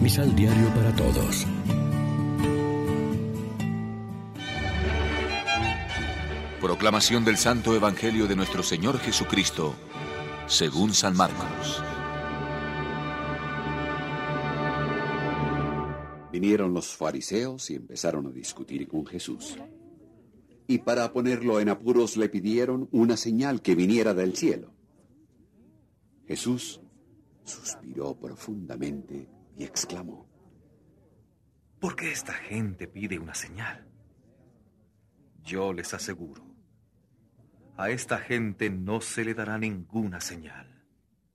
Misal Diario para Todos. Proclamación del Santo Evangelio de nuestro Señor Jesucristo, según San Marcos. Vinieron los fariseos y empezaron a discutir con Jesús. Y para ponerlo en apuros le pidieron una señal que viniera del cielo. Jesús suspiró profundamente y exclamó. ¿Por qué esta gente pide una señal? Yo les aseguro, a esta gente no se le dará ninguna señal.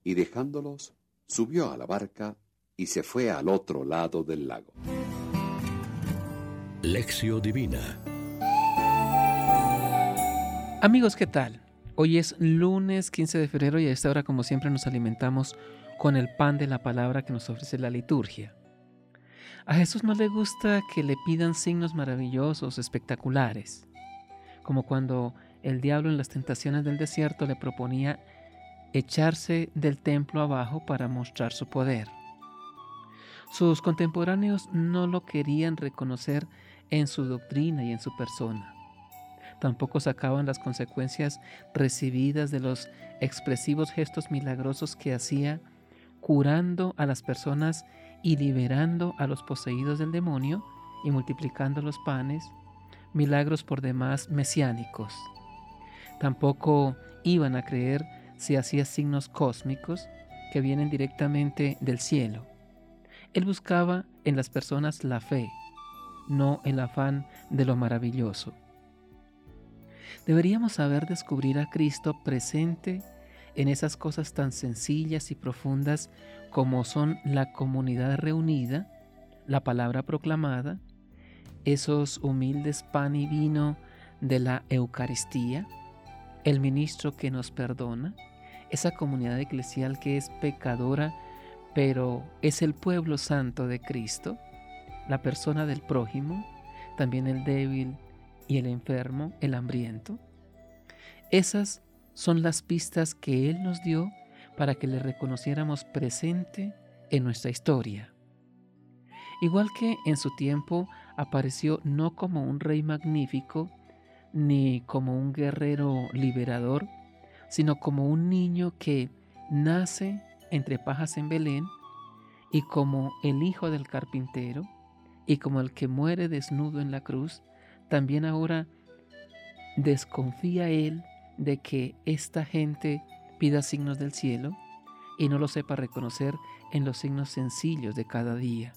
Y dejándolos, subió a la barca y se fue al otro lado del lago. Lección Divina Amigos, ¿qué tal? Hoy es lunes 15 de febrero y a esta hora como siempre nos alimentamos con el pan de la palabra que nos ofrece la liturgia. A Jesús no le gusta que le pidan signos maravillosos, espectaculares, como cuando el diablo en las tentaciones del desierto le proponía echarse del templo abajo para mostrar su poder. Sus contemporáneos no lo querían reconocer en su doctrina y en su persona. Tampoco sacaban las consecuencias recibidas de los expresivos gestos milagrosos que hacía curando a las personas y liberando a los poseídos del demonio y multiplicando los panes, milagros por demás mesiánicos. Tampoco iban a creer si hacía signos cósmicos que vienen directamente del cielo. Él buscaba en las personas la fe, no el afán de lo maravilloso. Deberíamos saber descubrir a Cristo presente en esas cosas tan sencillas y profundas como son la comunidad reunida, la palabra proclamada, esos humildes pan y vino de la Eucaristía, el ministro que nos perdona, esa comunidad eclesial que es pecadora, pero es el pueblo santo de Cristo, la persona del prójimo, también el débil y el enfermo, el hambriento. Esas son las pistas que Él nos dio para que le reconociéramos presente en nuestra historia. Igual que en su tiempo apareció no como un rey magnífico, ni como un guerrero liberador, sino como un niño que nace entre pajas en Belén, y como el hijo del carpintero, y como el que muere desnudo en la cruz, también ahora desconfía él de que esta gente pida signos del cielo y no lo sepa reconocer en los signos sencillos de cada día.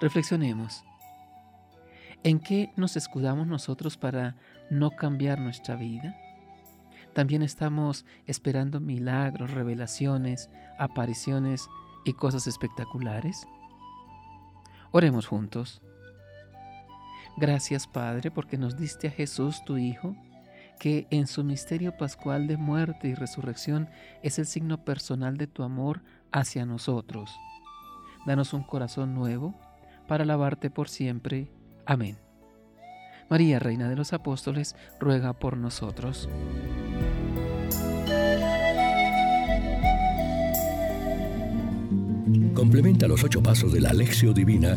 Reflexionemos. ¿En qué nos escudamos nosotros para no cambiar nuestra vida? También estamos esperando milagros, revelaciones, apariciones y cosas espectaculares. Oremos juntos. Gracias Padre porque nos diste a Jesús tu Hijo que en su misterio pascual de muerte y resurrección es el signo personal de tu amor hacia nosotros. Danos un corazón nuevo para alabarte por siempre. Amén. María, Reina de los Apóstoles, ruega por nosotros. Complementa los ocho pasos de la Alexio Divina